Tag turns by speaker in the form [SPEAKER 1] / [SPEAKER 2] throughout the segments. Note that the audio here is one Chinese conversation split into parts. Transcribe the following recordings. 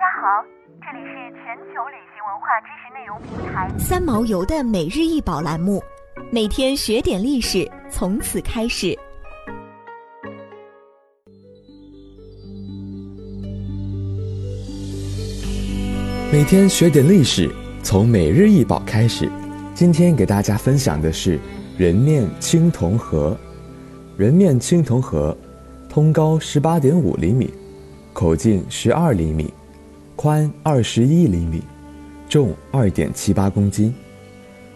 [SPEAKER 1] 家好，这里是全球旅行文化知识内容平台
[SPEAKER 2] 三毛游的每日一宝栏目，每天学点历史，从此开始。
[SPEAKER 3] 每天学点历史，从每日一宝开始。今天给大家分享的是人面青铜河。人面青铜河，通高十八点五厘米，口径十二厘米，宽二十一厘米，重二点七八公斤。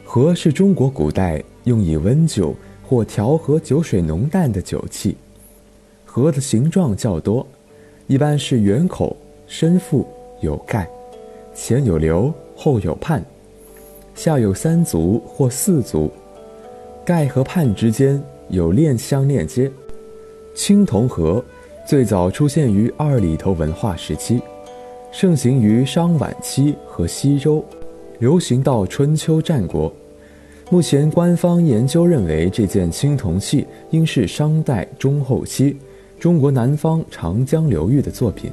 [SPEAKER 3] 河是中国古代用以温酒或调和酒水浓淡的酒器。河的形状较多，一般是圆口，深腹，有盖。前有流，后有畔，下有三足或四足，盖和畔之间有链相链接。青铜河最早出现于二里头文化时期，盛行于商晚期和西周，流行到春秋战国。目前官方研究认为，这件青铜器应是商代中后期中国南方长江流域的作品。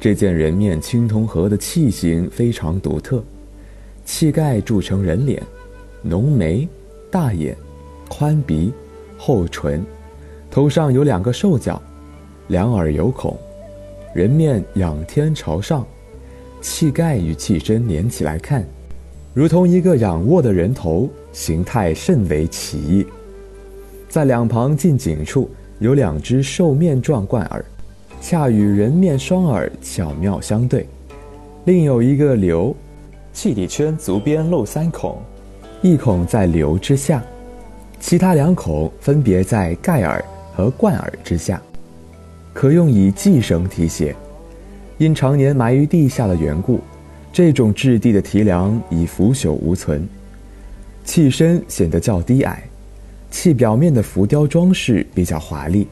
[SPEAKER 3] 这件人面青铜盒的器型非常独特，器盖铸成人脸，浓眉、大眼、宽鼻、厚唇，头上有两个兽角，两耳有孔，人面仰天朝上，器盖与器身连起来看，如同一个仰卧的人头，形态甚为奇异。在两旁近颈处有两只兽面状冠耳。恰与人面双耳巧妙相对，另有一个瘤，器底圈足边露三孔，一孔在瘤之下，其他两孔分别在盖耳和冠耳之下，可用以系绳提携。因常年埋于地下的缘故，这种质地的提梁已腐朽无存，器身显得较低矮，器表面的浮雕装饰比较华丽。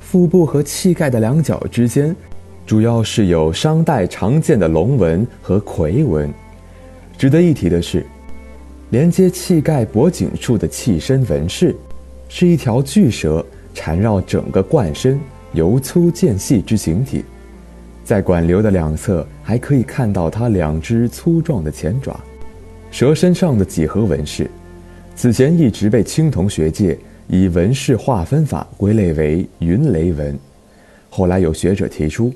[SPEAKER 3] 腹部和器盖的两角之间，主要是有商代常见的龙纹和葵纹。值得一提的是，连接器盖脖颈处的器身纹饰，是一条巨蛇缠绕整个冠身，由粗渐细之形体。在管流的两侧，还可以看到它两只粗壮的前爪。蛇身上的几何纹饰，此前一直被青铜学界。以纹饰划分法归类为云雷纹，后来有学者提出，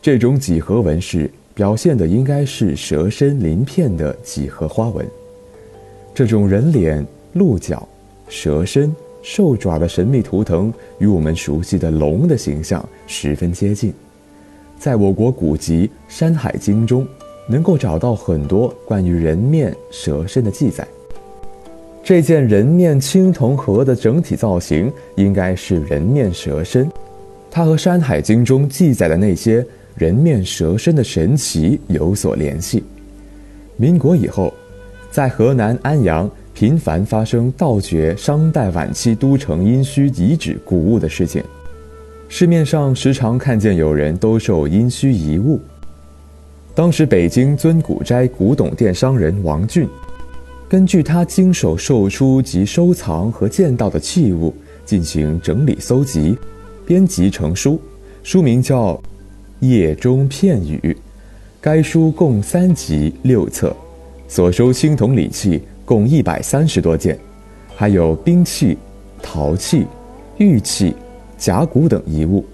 [SPEAKER 3] 这种几何纹饰表现的应该是蛇身鳞片的几何花纹。这种人脸、鹿角、蛇身、兽爪的神秘图腾与我们熟悉的龙的形象十分接近，在我国古籍《山海经》中，能够找到很多关于人面蛇身的记载。这件人面青铜盒的整体造型应该是人面蛇身，它和《山海经》中记载的那些人面蛇身的神奇有所联系。民国以后，在河南安阳频繁发生盗掘商代晚期都城殷墟遗址古物的事件，市面上时常看见有人兜售殷墟遗物。当时北京尊古斋古董店商人王俊。根据他经手售出及收藏和见到的器物进行整理搜集，编辑成书，书名叫《夜中片语》。该书共三集六册，所收青铜礼器共一百三十多件，还有兵器、陶器、玉器、甲骨等遗物，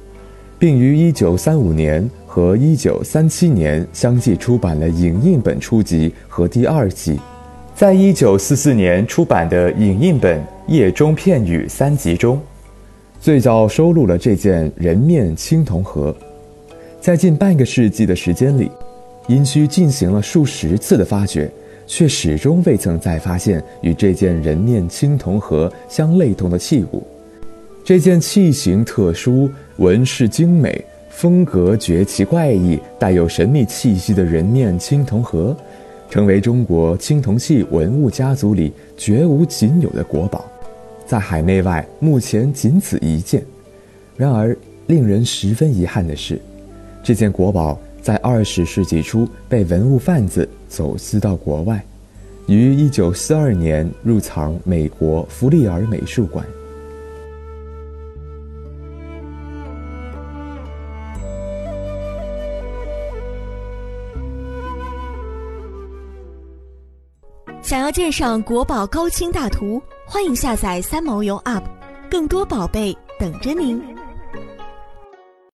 [SPEAKER 3] 并于一九三五年和一九三七年相继出版了影印本初集和第二集。在一九四四年出版的影印本《夜中片语》三集中，最早收录了这件人面青铜盒。在近半个世纪的时间里，殷墟进行了数十次的发掘，却始终未曾再发现与这件人面青铜盒相类同的器物。这件器型特殊、纹饰精美、风格绝奇怪异、带有神秘气息的人面青铜盒。成为中国青铜器文物家族里绝无仅有的国宝，在海内外目前仅此一件。然而，令人十分遗憾的是，这件国宝在二十世纪初被文物贩子走私到国外，于一九四二年入藏美国弗利尔美术馆。
[SPEAKER 2] 想要鉴赏国宝高清大图，欢迎下载三毛游 App，更多宝贝等着您。